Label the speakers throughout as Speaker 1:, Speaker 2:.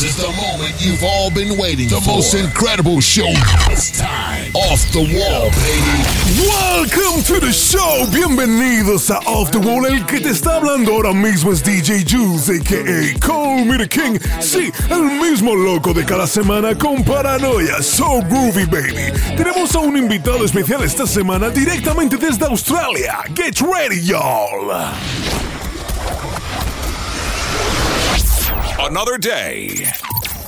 Speaker 1: This is the moment you've all been waiting the for. The most incredible show. It's time. Off the wall, baby.
Speaker 2: Welcome to the show. Bienvenidos a Off the Wall. El que te está hablando ahora mismo es DJ Juice, a.k.a. Call Me The King. Sí, el mismo loco de cada semana con paranoia. So groovy, baby. Tenemos a un invitado especial esta semana directamente desde Australia. Get ready, y'all.
Speaker 1: Another day.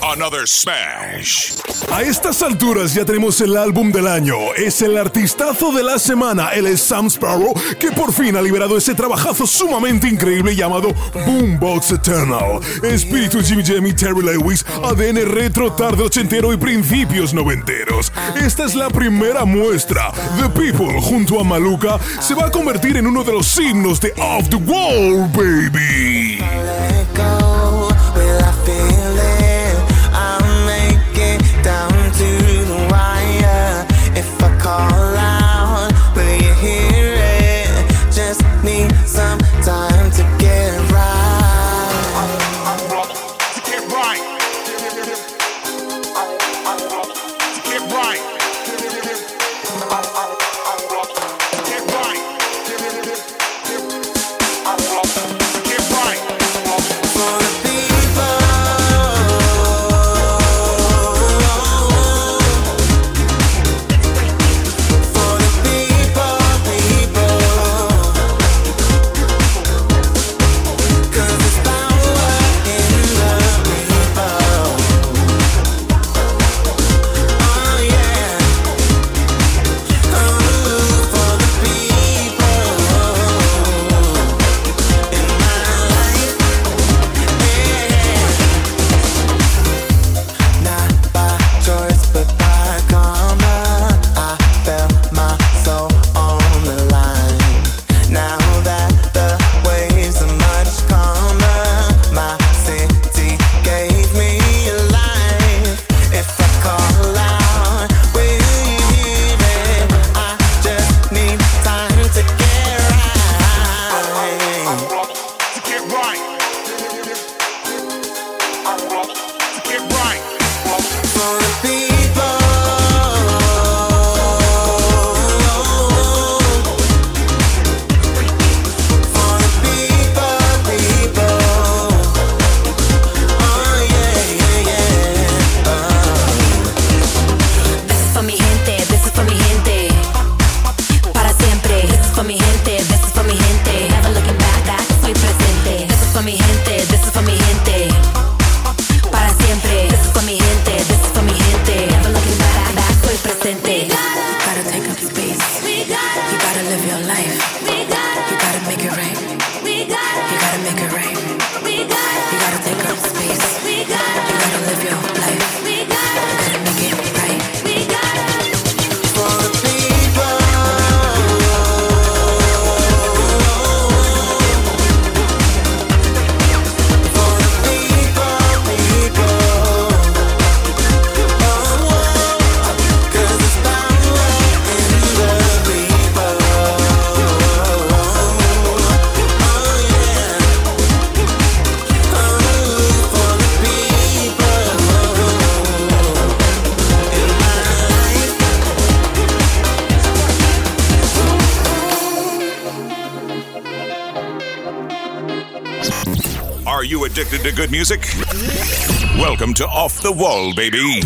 Speaker 1: Another smash.
Speaker 2: A estas alturas ya tenemos el álbum del año. Es el artistazo de la semana. Él es Sam Sparrow, que por fin ha liberado ese trabajazo sumamente increíble llamado Boombox Eternal. Espíritu Jimmy Jamie, Terry Lewis, ADN retro, tarde ochentero y principios noventeros. Esta es la primera muestra. The People, junto a Maluka, se va a convertir en uno de los himnos de Off the Wall, baby.
Speaker 1: Good music? Welcome to Off the Wall, baby.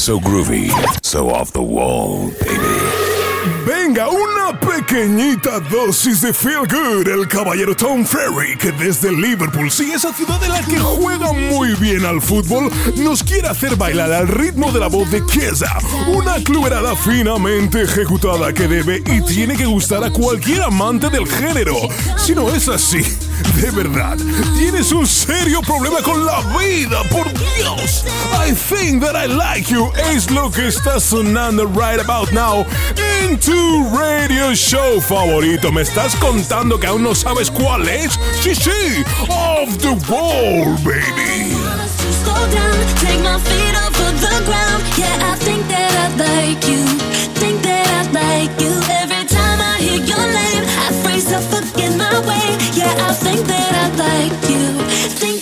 Speaker 3: So groovy, so off the wall, baby. Venga, una pequeñita dosis de Feel Good, el caballero Tom Ferry, que desde Liverpool, sí, esa ciudad en la que juega muy bien al fútbol, nos quiere hacer bailar al ritmo de la voz de Keza, una cluberada finamente ejecutada que debe y tiene que gustar a cualquier amante del género. Si no es así, de verdad, tienes un serio problema con la vida, por Dios. I think that I like you es lo que está sonando right about now en tu radio show favorito. ¿Me estás contando que aún no sabes cuál es? Sí, sí, off the wall, baby.
Speaker 1: Think that I like you. Think that I like you. Like you. Think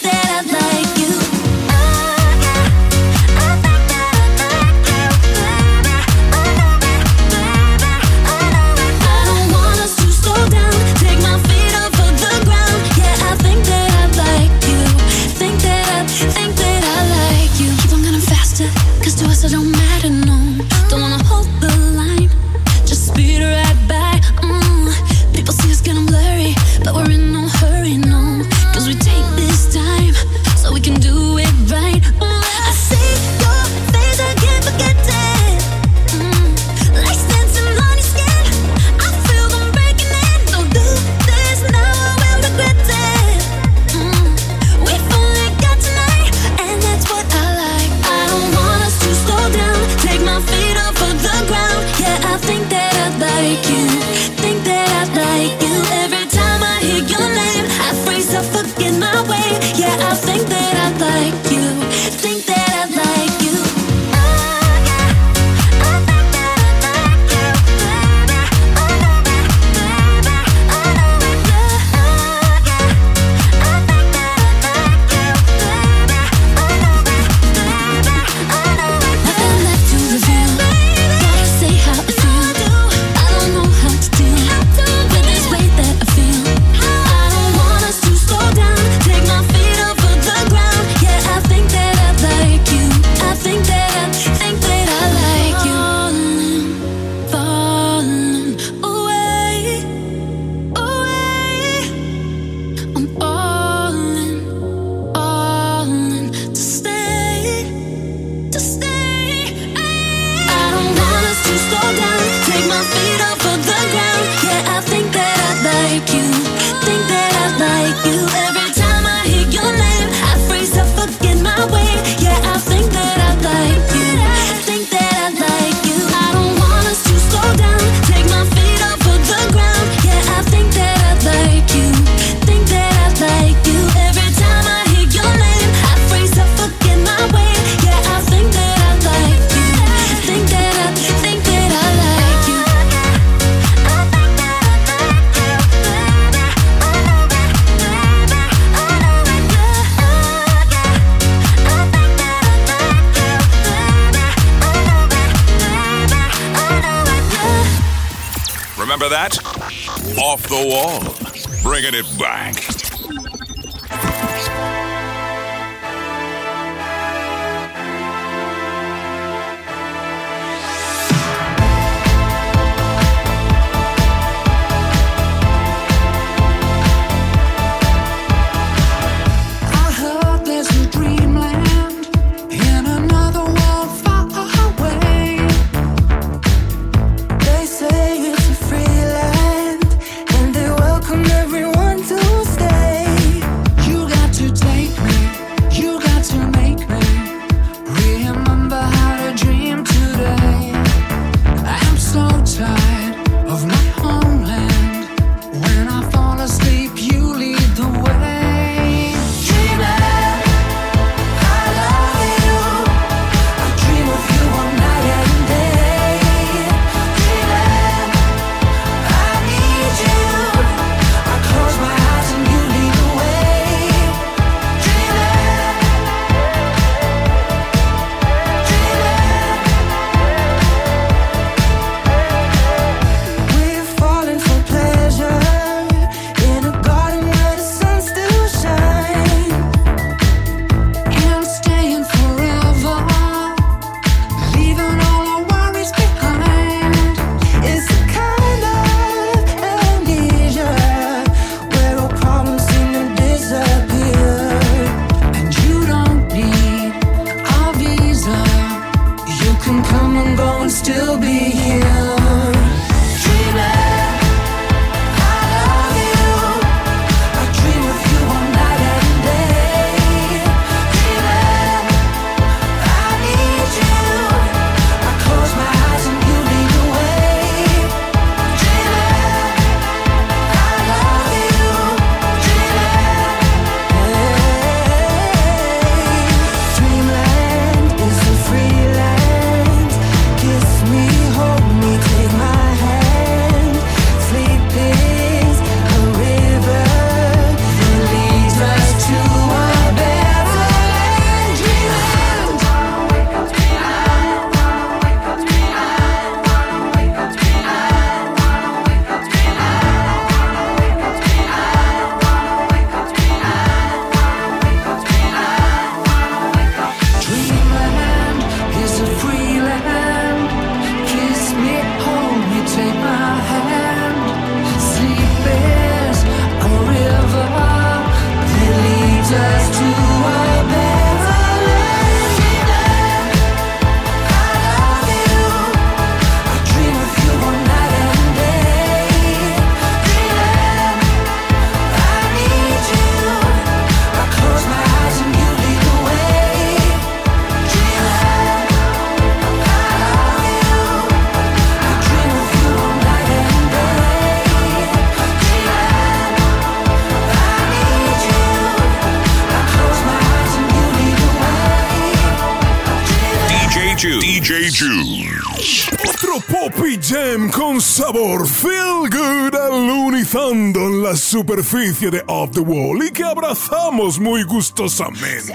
Speaker 3: superficie de Off the Wall y que abrazamos muy gustosamente.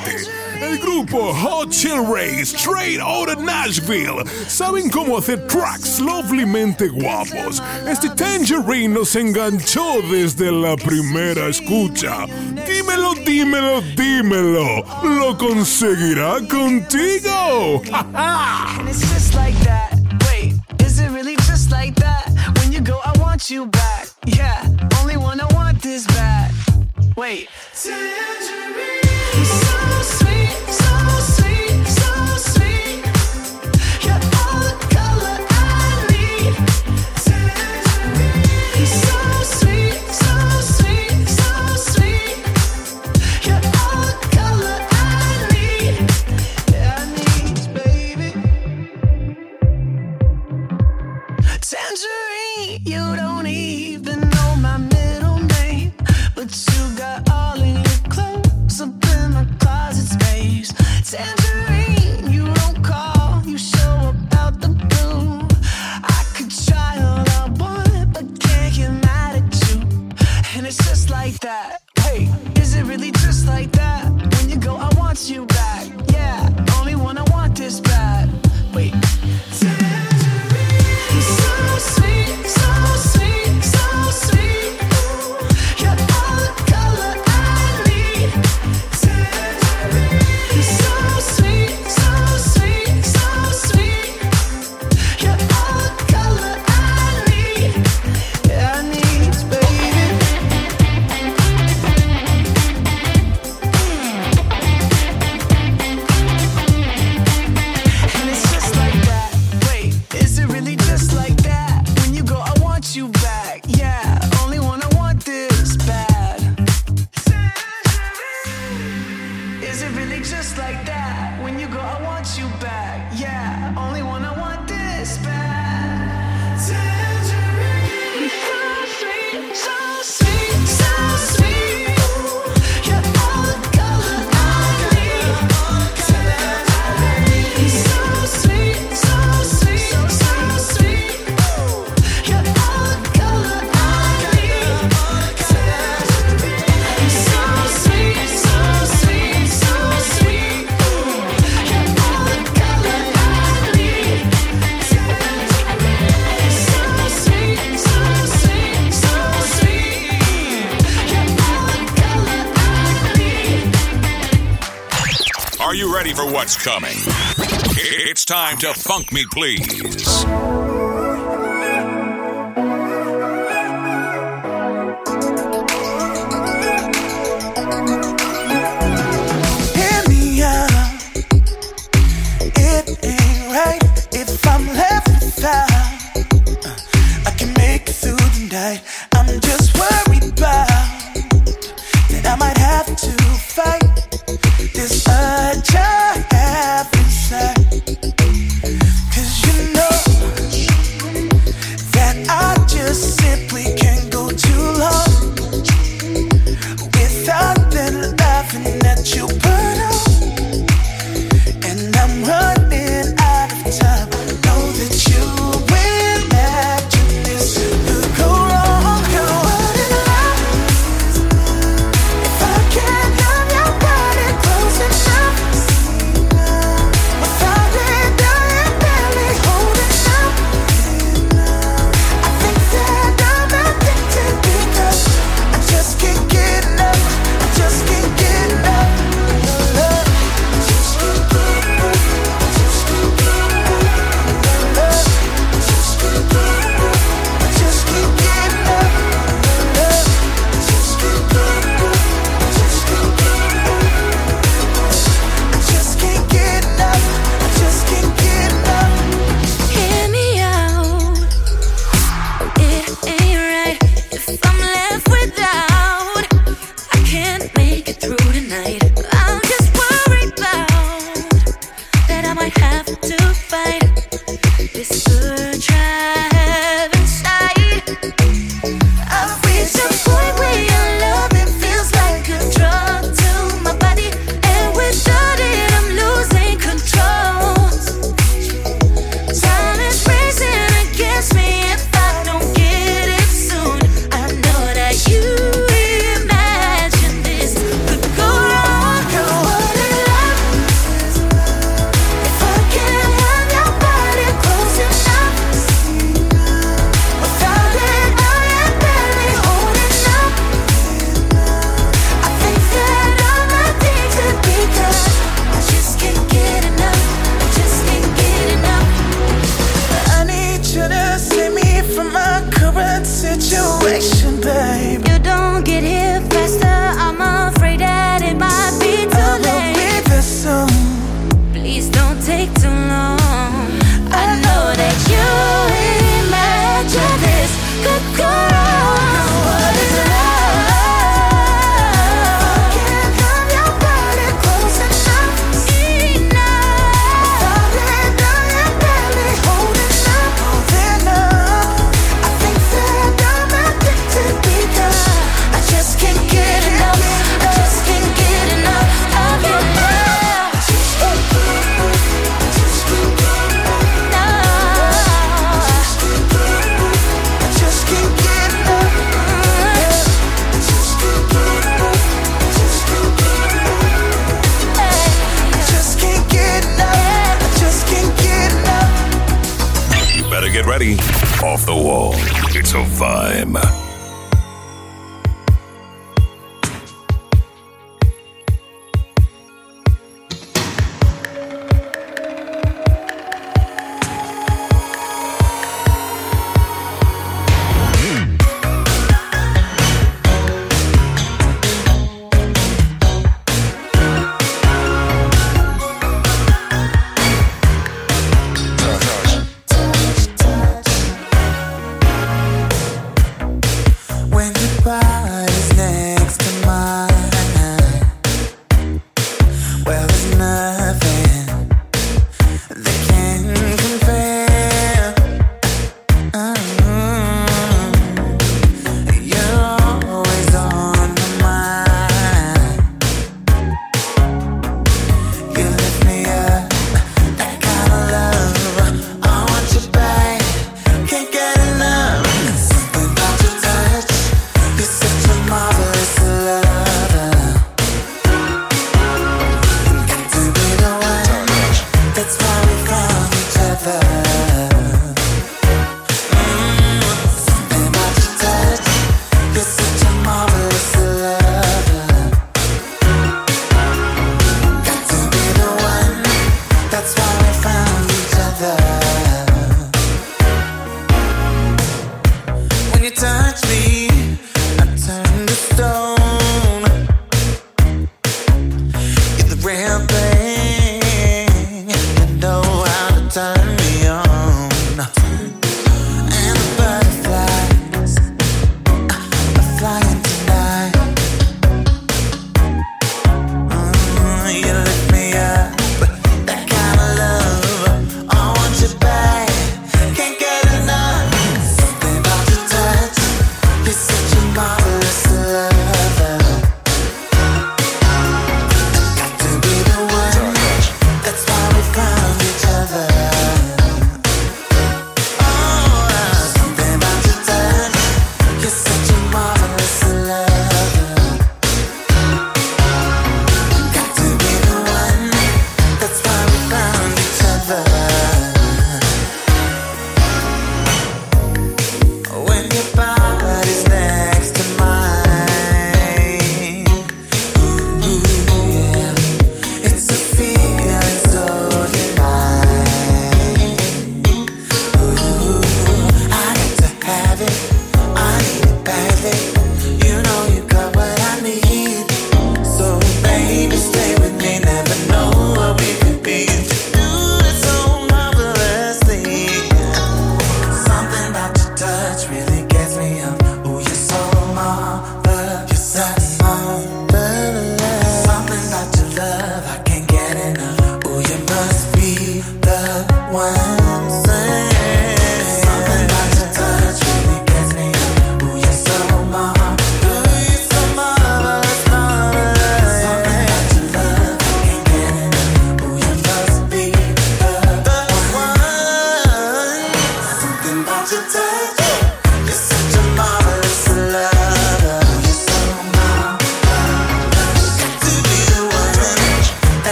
Speaker 3: El grupo Hot Chill Ray, Straight Outta Nashville, saben cómo hacer tracks lovelymente guapos. Este Tangerine nos enganchó desde la primera escucha. Dímelo, dímelo, dímelo. ¿Lo conseguirá contigo? ¡Ja, ja!
Speaker 4: you back. Yeah. want this. Wait. Tangerine, so sweet, so sweet, so sweet. You're all the color I need. Tangerine, so sweet, so sweet, so sweet. You're all the color I need. Yeah, I need, baby. Tangerine, you don't.
Speaker 2: Are you ready for what's coming? It's time to funk me, please.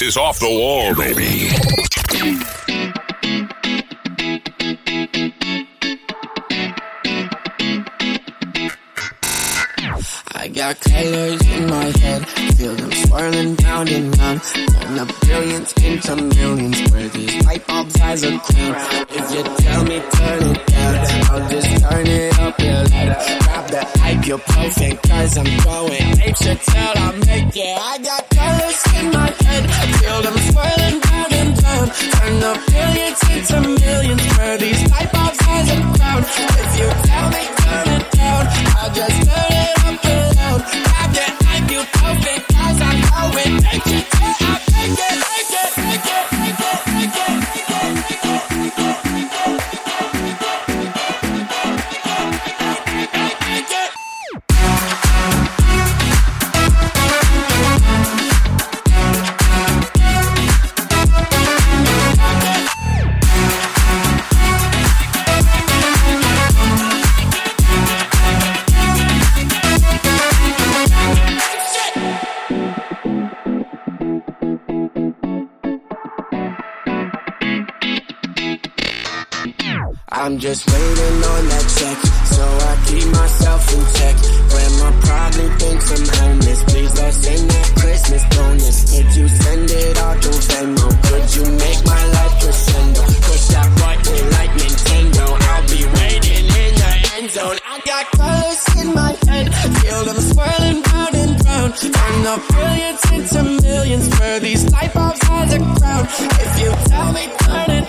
Speaker 2: Is off the wall, baby.
Speaker 5: I got colors in my head, feel them swirling round and round. Turn the billions into millions, where these light bulbs as a crown. If you tell me turn it down, I'll just turn it up a little. Grab the ibuprofen, cause I'm going apeshit tell. I make it. I got colors in my head field. I'm swirling round and round. Turn up billions into millions for these light bulbs as a crown. If you tell me turn it down, I'll just turn it up and down. Grab that like you perfect, cause I know it makes you I'm just waiting on that check, so I keep myself in check. Grandma probably thinks I'm homeless. Please let's sing that Christmas bonus. Could you send it all to Venmo? Could you make my life crescendo? Push that button like Nintendo. I'll be waiting in the end zone. I got colors in my head, feel them swirling round and round. Turn the billions into millions for these light bulbs as a crown. If you tell me turn it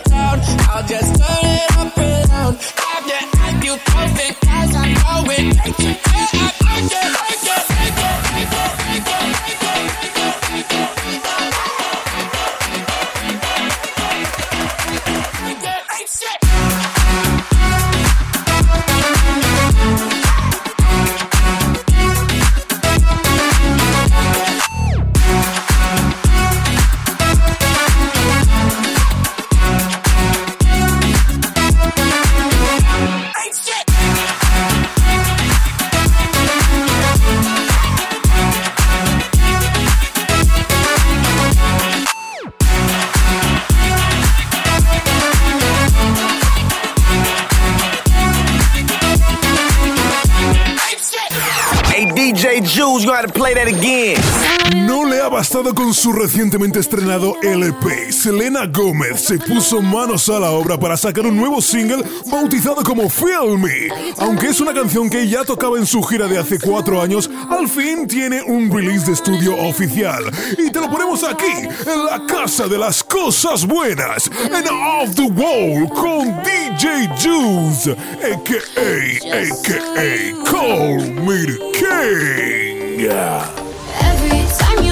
Speaker 3: su recientemente estrenado LP, Selena Gómez se puso manos a la obra para sacar un nuevo single bautizado como Feel Me. Aunque es una canción que ya tocaba en su gira de hace cuatro años, al fin tiene un release de estudio oficial. Y te lo ponemos aquí, en la casa de las cosas buenas, en Off the Wall, con DJ Juice, a.k.a. a.k.a. Call Me the King.
Speaker 1: Every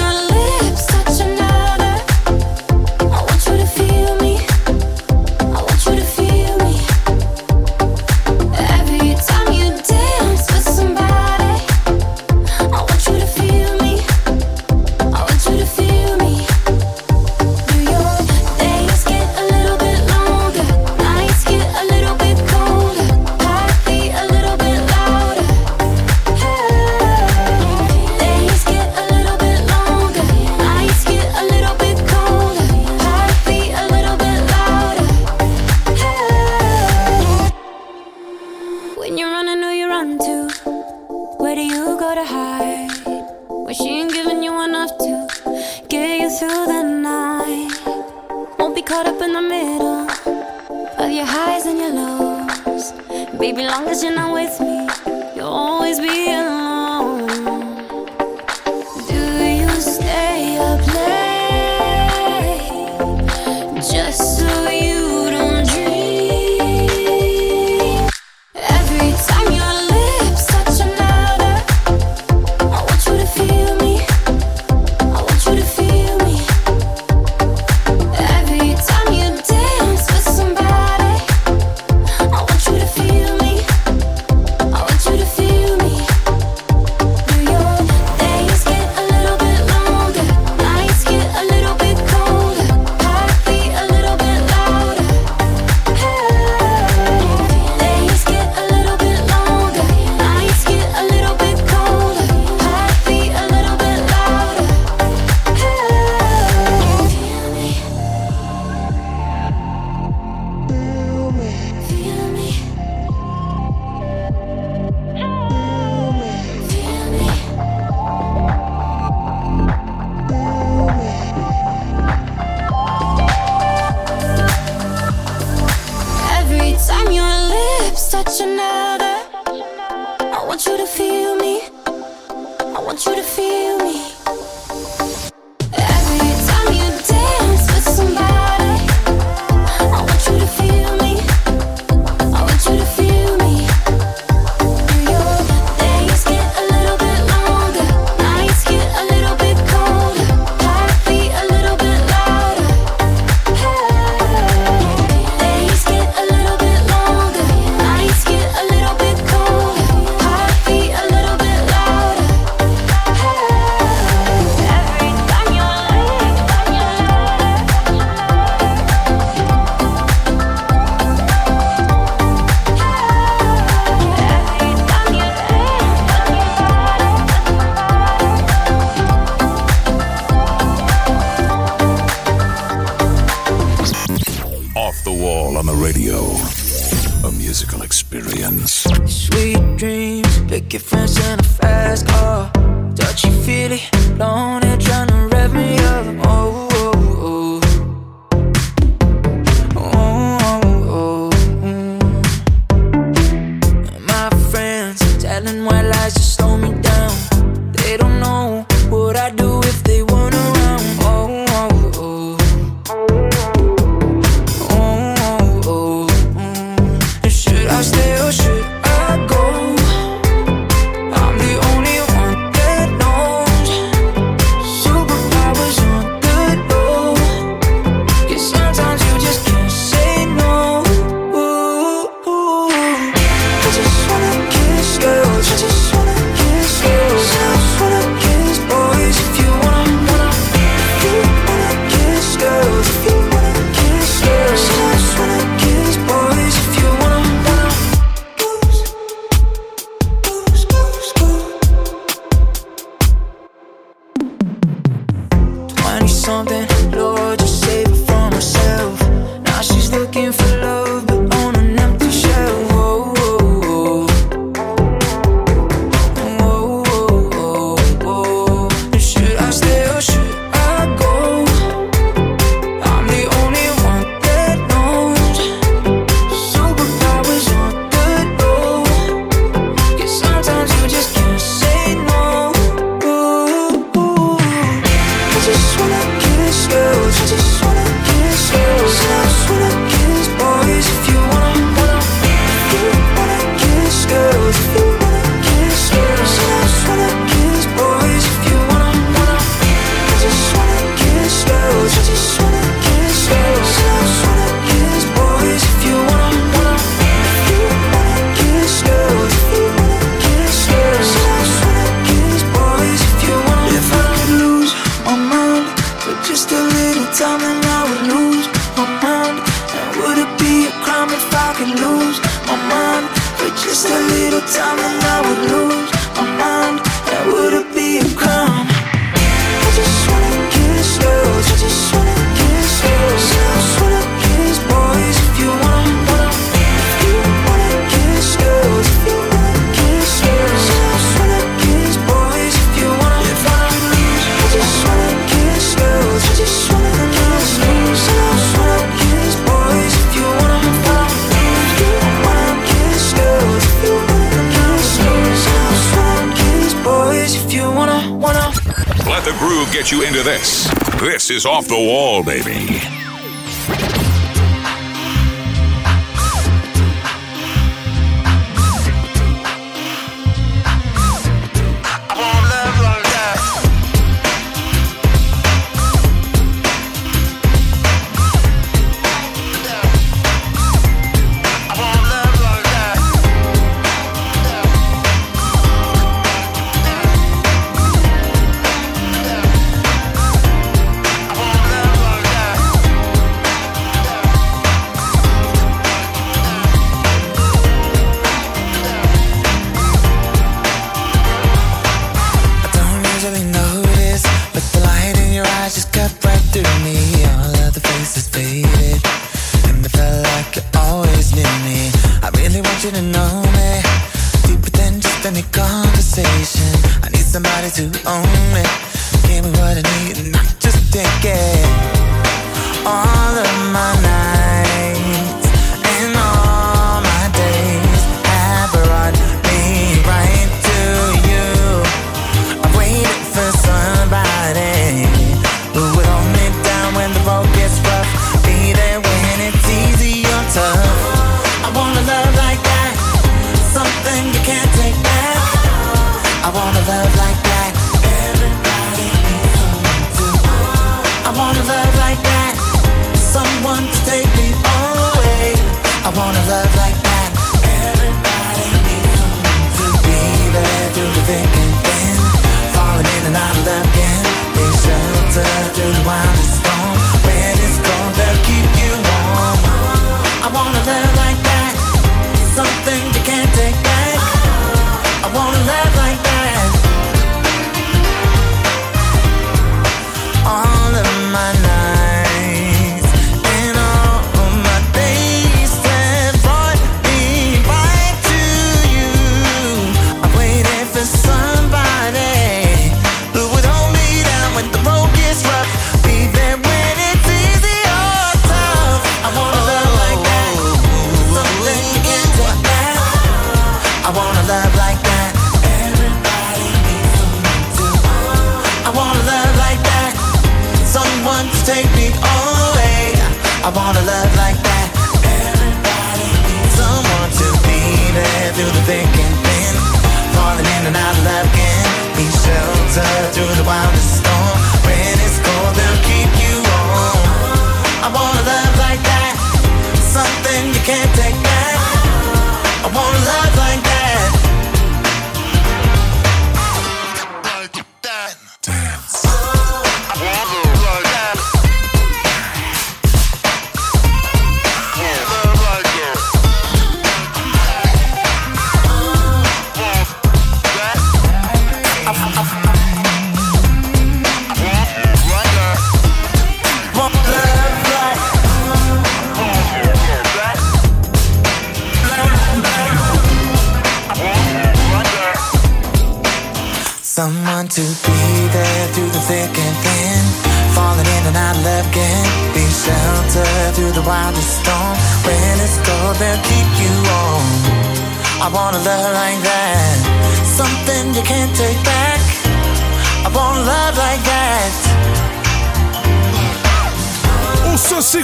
Speaker 2: wall, baby.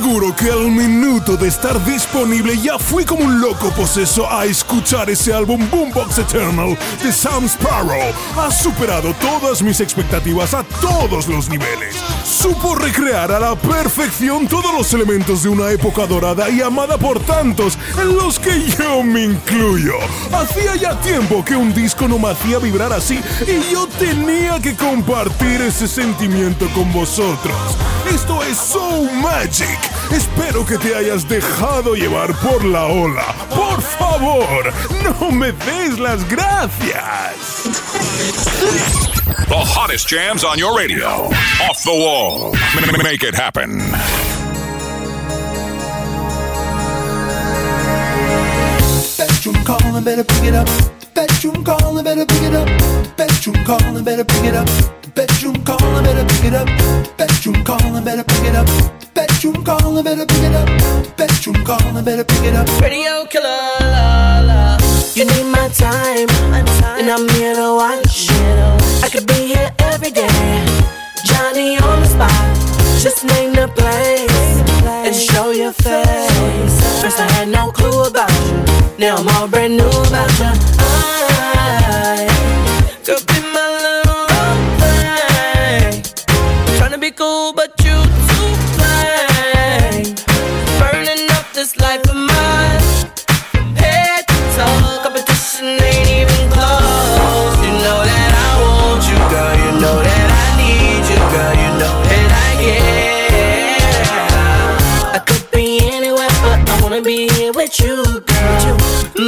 Speaker 3: Aseguro que al minuto de estar disponible ya fui como un loco poseso a escuchar ese álbum Boombox Eternal de Sam Sparrow. Ha superado todas mis expectativas a todos los niveles. Supo recrear a la perfección todos los elementos de una época dorada y amada por tantos, en los que yo me incluyo. Hacía ya tiempo que un disco no me hacía vibrar así y yo tenía que compartir ese sentimiento con vosotros. Esto es So Magic. Espero que te hayas dejado llevar por la ola. Por favor, no me des las gracias.
Speaker 2: The hottest jams on your radio. Off the wall. M- Make it happen.
Speaker 6: Bedroom calling, better pick it up. The bedroom calling, better pick it up. The bedroom calling, better pick it up. Bedroom calling, better pick it up. Bedroom calling, better pick it up. Bedroom calling, better pick it up. Bedroom calling, better pick it up.
Speaker 7: Radio killer, la la. You need my time, and I'm here to watch. I could be here every day. Johnny on the spot, just name the place and show your face. First I had no clue about you, now I'm all brand new about you. I ah. Cool but you too plain. Burning up this life of mine. Head to toe, competition ain't even close. You know that I want you, girl. You know that I need you, girl. You know that I care. I could be anywhere, but I wanna be here with you, girl.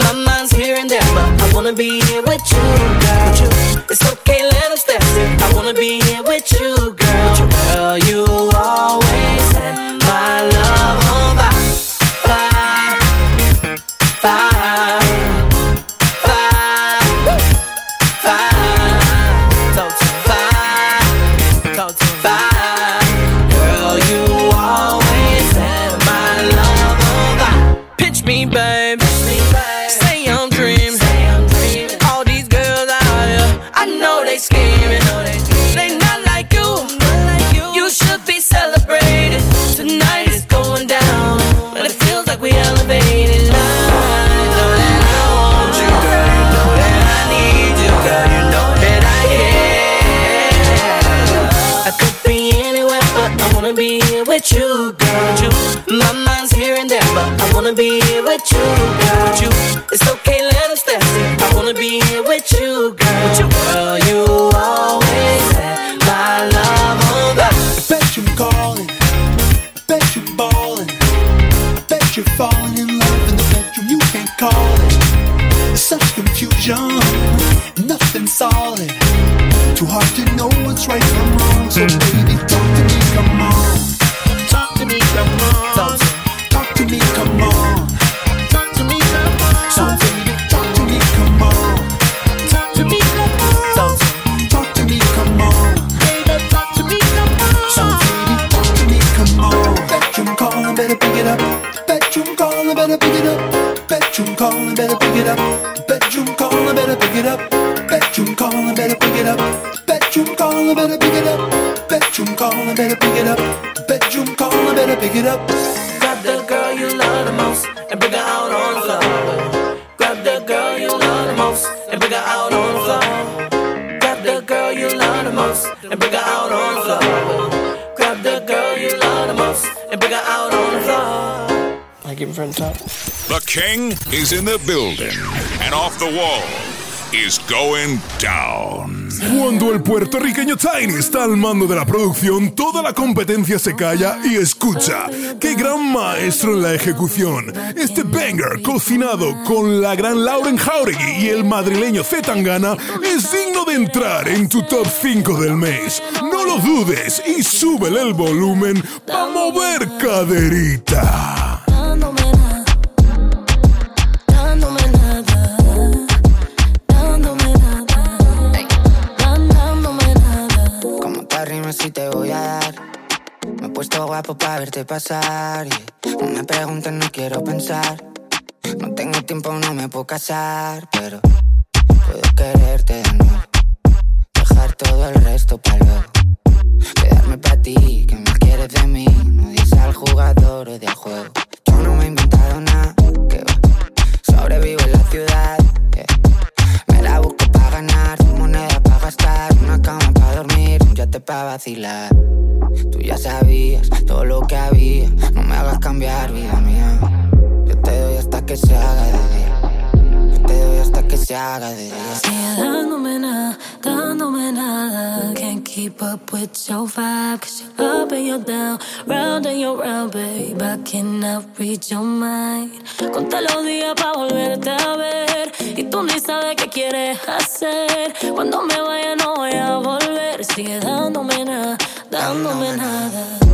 Speaker 7: My mind's here and there, but I wanna be here with you, girl. It's okay, let us dance. I wanna be here with you,
Speaker 6: the
Speaker 7: girl you love the most and bring her out on the floor. Grab the girl you love the most and bring her out on the floor. Grab the girl you love the most and bring her out on the floor. Grab the girl you love the most and bring her out on the floor. I give him from top.
Speaker 2: The king is in the building. And off the wall is going down.
Speaker 3: Cuando el puertorriqueño Tiny está al mando de la producción, toda la competencia se calla y escucha. ¡Qué gran maestro en la ejecución! Este banger, cocinado con la gran Lauren Jauregui y el madrileño Zetangana, es digno de entrar en tu top 5 del mes. No lo dudes y súbele el volumen para mover caderita.
Speaker 8: Guapo para verte pasar. y No me preguntes, no quiero pensar. No tengo tiempo, no me puedo casar. Pero puedo quererte de nuevo. Dejar todo el resto para luego. Quedarme para ti, que me quieres de mí. No dices al jugador o del juego. Yo no me he inventado nada. Que. Sobrevivo en la ciudad. yeah. Me la busco para ganar, moneda para gastar, una cama para dormir, yate para vacilar. Tú ya sabías todo lo que había, no me hagas cambiar, vida mía. Yo te doy hasta que se haga de día. Yo te doy hasta que se haga de día.
Speaker 9: Sigue dándome nada, dándome nada. Can't keep up with your vibe, cause you're up and you're down, round and you're round, babe. I cannot read your mind. Conta los días pa' volverte a ver. Y tú ni sabes qué quieres hacer. Cuando me vaya, Sigue dándome nada, dándome nada.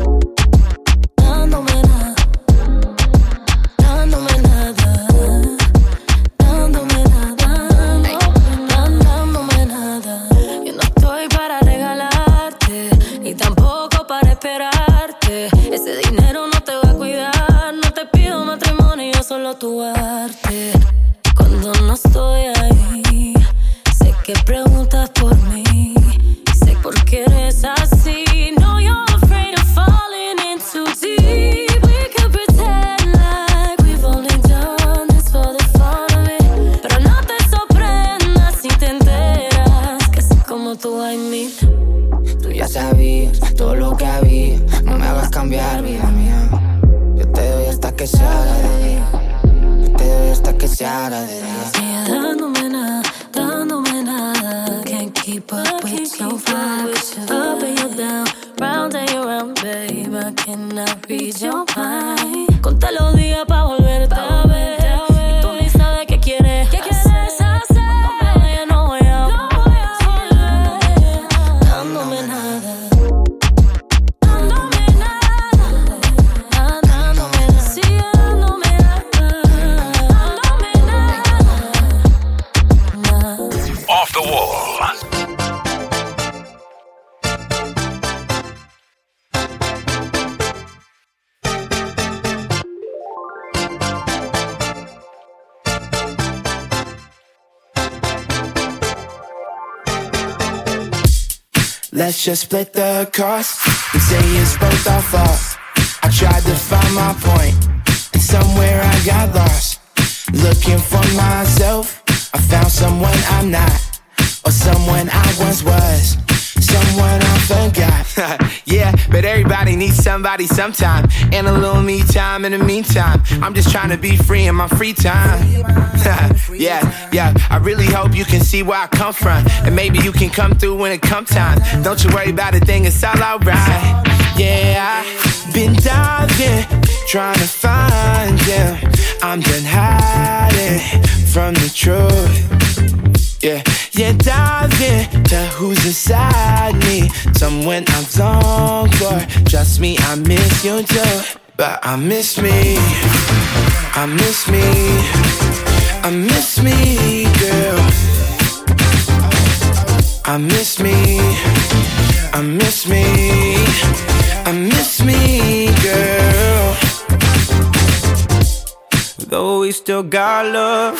Speaker 10: Just split the cost and say it's both our fault. I tried to find my point, and somewhere I got lost. Looking for myself, I found someone I'm not, or someone I once was, someone I forgot.
Speaker 11: yeah, but everybody needs somebody sometime. And a little me time in the meantime. I'm just trying to be free in my free time. yeah, yeah. I really hope you can see where I come from. And maybe you can come through when it come time. Don't you worry about a thing, it's all alright.
Speaker 10: Yeah, I've been diving, trying to find him. I'm done hiding from the truth. Yeah, yeah, diving to who's inside me. Someone I've longed for. Trust me, I miss you too. But I miss me. I miss me. I miss me, girl. I miss me. I miss me. I miss me, girl.
Speaker 12: Though we still got love,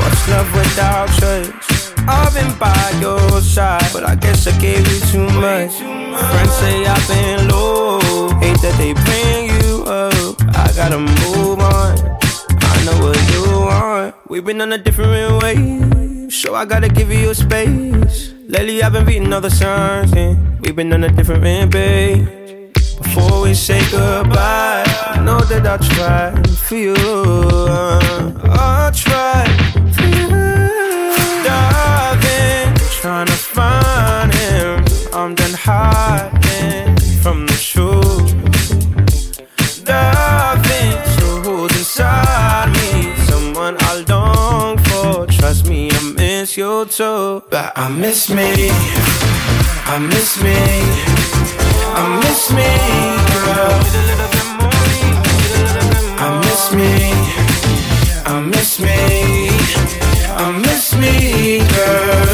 Speaker 12: what's love without trust? I've been by your side, but I guess I gave you too much. Friends say I've been low, hate that they bring you up. I gotta move on. I know what you want. We've been on a different way, so I gotta give you space. Lately I've been reading all the signs, and we've been on a different page. Before we say goodbye, I know that I'll try for you. I'll try trying to find him. I'm done hiding from the truth. Darling, so who's inside me? Someone I long for. Trust me, I miss you too.
Speaker 10: But I miss me. I miss me. I miss me, girl. I miss me. I miss me. I miss me, girl.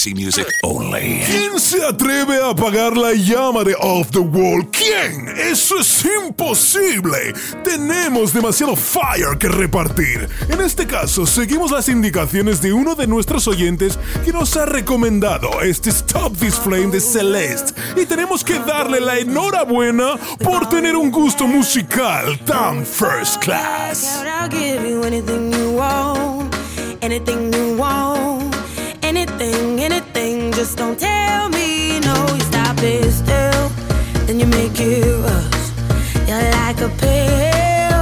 Speaker 2: Sexy music only.
Speaker 3: ¿Quién se atreve a apagar la llama de Off the Wall? ¿Quién? Eso es imposible. Tenemos demasiado fire que repartir. En este caso, seguimos las indicaciones de uno de nuestros oyentes que nos ha recomendado este Stop This Flame de Celeste. Y tenemos que darle la enhorabuena por tener un gusto musical tan first class.
Speaker 13: Anything you want, anything anything. Just don't tell me no. You stop it still, then you make it rush. You're like a pill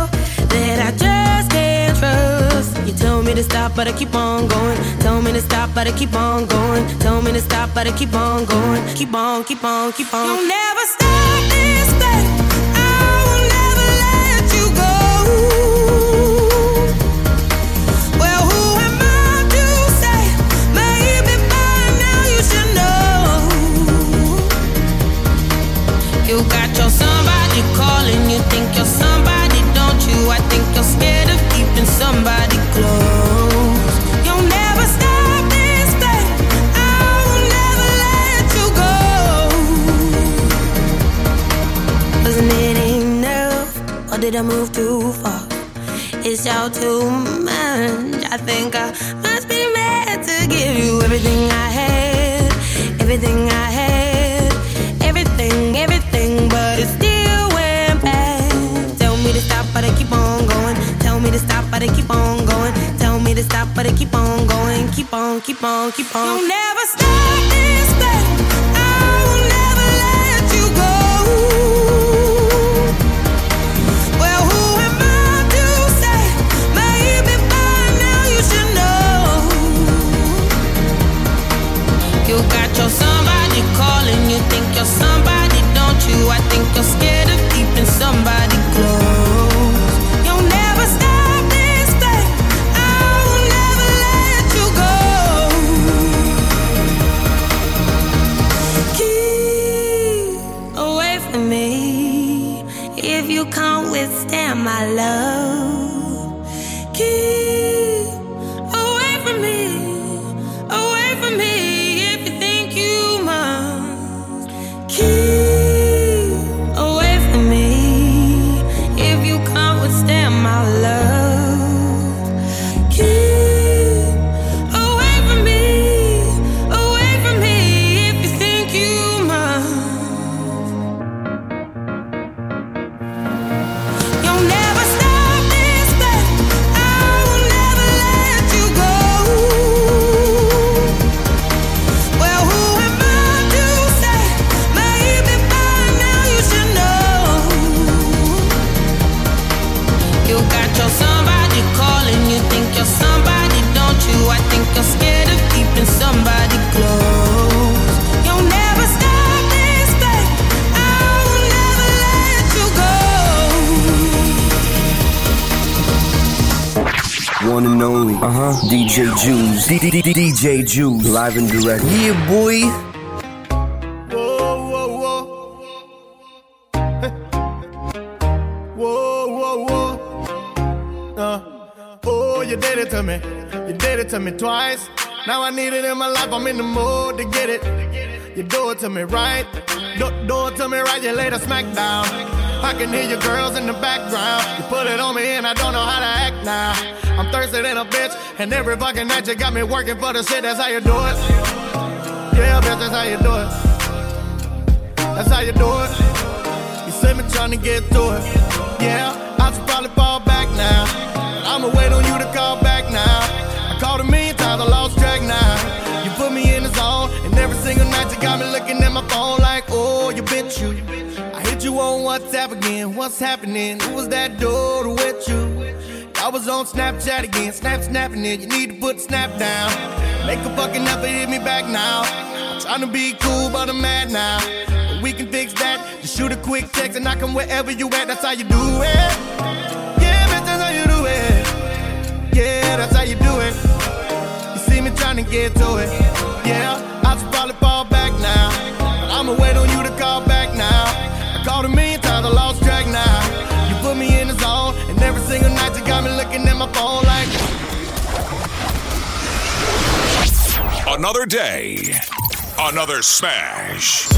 Speaker 13: that I just can't trust. You tell me to stop, but I keep on going. Tell me to stop, but I keep on going. Tell me to stop, but I keep on going. Keep on, keep on, keep on. You'll never stop this thing. I will never let you go. On, keep on,
Speaker 14: DJ Juice. DJ Juice. Live and direct. Yeah, boy.
Speaker 15: Whoa, whoa, whoa. Whoa, whoa, whoa. Uh, oh, you did it to me. You did it to me twice. Now I need it in my life. I'm in the mood to get it. You do it to me right. Do, do it to me right. You the smack down. I can hear your girls in the background. You put it on me and I don't know how to act now. I'm thirsty than a bitch. And every fucking night you got me working for the shit. That's how you do it. Yeah, bitch, that's how you do it. That's how you do it. You see me trying to get to it. Yeah, I should probably fall back now. I'ma wait on you to call back now. I called a million times, I lost track now. You put me in the zone, and every single night you got me looking at my phone like, oh, you bitch, you. I hit you on WhatsApp again. What's happening? Who was that dude with you? I was on Snapchat again, snap snapping it. You need to put snap down. Make a fucking effort, hit me back now. I'm trying to be cool, but I'm mad now. But we can fix that. Just shoot a quick text and I come wherever you at. That's how you do it. Yeah, bitch, that's how you do it. Yeah, that's how you do it. You see me trying to get to it. Yeah,
Speaker 2: Another day, another smash.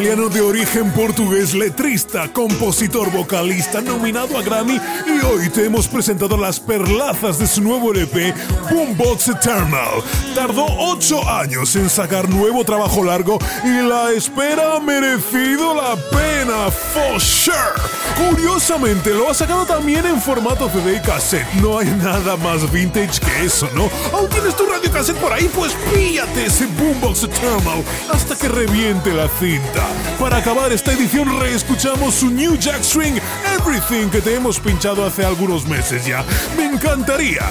Speaker 3: Australiano de origen portugués, letrista, compositor, vocalista, nominado a Grammy y hoy te hemos presentado las perlazas de su nuevo LP, Boombox Eternal. Tardó 8 años en sacar nuevo trabajo largo y la espera ha merecido la pena, for sure. Curiosamente, lo ha sacado también en formato CD y cassette. No hay nada más vintage que eso, ¿no? ¿Aún tienes tu radio cassette por ahí? Pues píllate ese Boombox Eternal hasta que reviente la cinta. Para acabar esta edición, reescuchamos su New Jack Swing Everything que te hemos pinchado hace algunos meses ya. Me encantaría,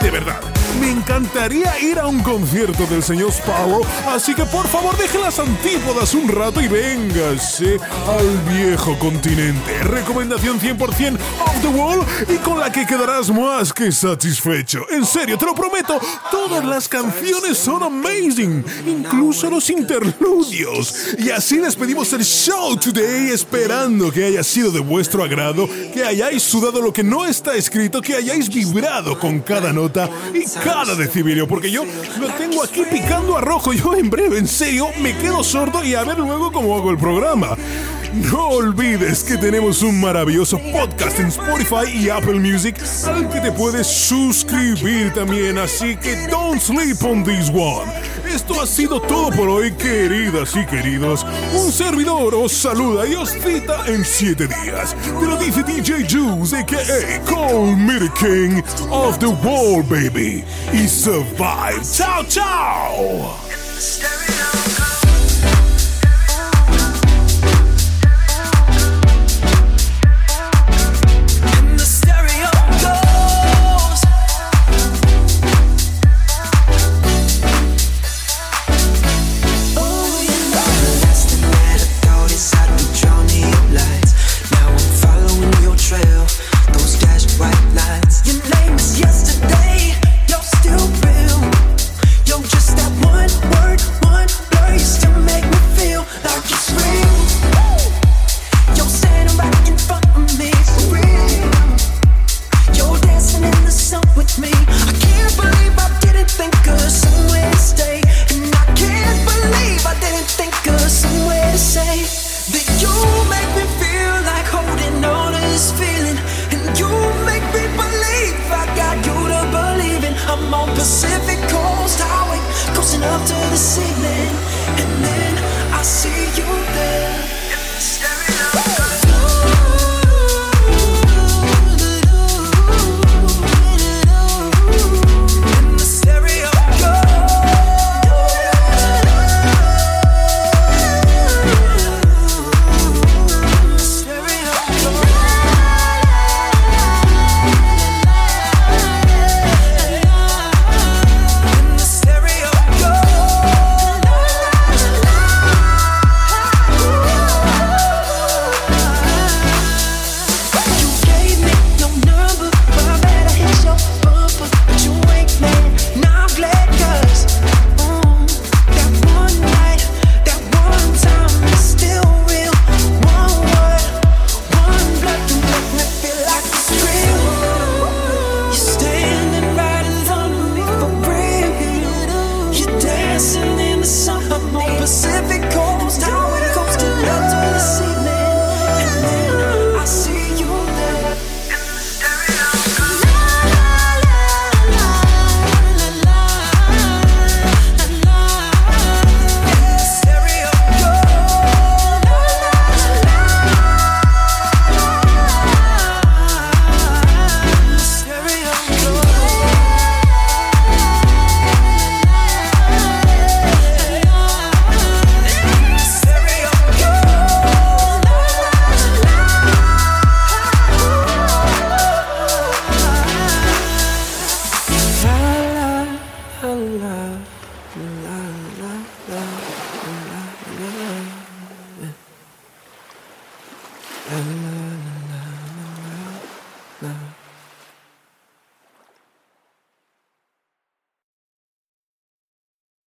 Speaker 3: de verdad. Me encantaría ir a un concierto del señor Sparrow, así que por favor deje las antípodas un rato y véngase al viejo continente. Recomendación 100% off the wall y con la que quedarás más que satisfecho. En serio, te lo prometo, todas las canciones son amazing, incluso los interludios. Y así despedimos el show today esperando que haya sido de vuestro agrado, que hayáis sudado lo que no está escrito, que hayáis vibrado con cada nota y cada decibelio, porque yo lo tengo aquí picando a rojo. Yo en breve, en serio, me quedo sordo y a ver luego cómo hago el programa. No olvides que tenemos un maravilloso podcast en Spotify y Apple Music al que te puedes suscribir también, así que don't sleep on this one. Esto ha sido todo por hoy, queridas y queridos. Un servidor os saluda y os cita en siete días. Te lo dice DJ Juice, a.k.a. Call me the King of the Wall, baby. Y survive. Chao, chao.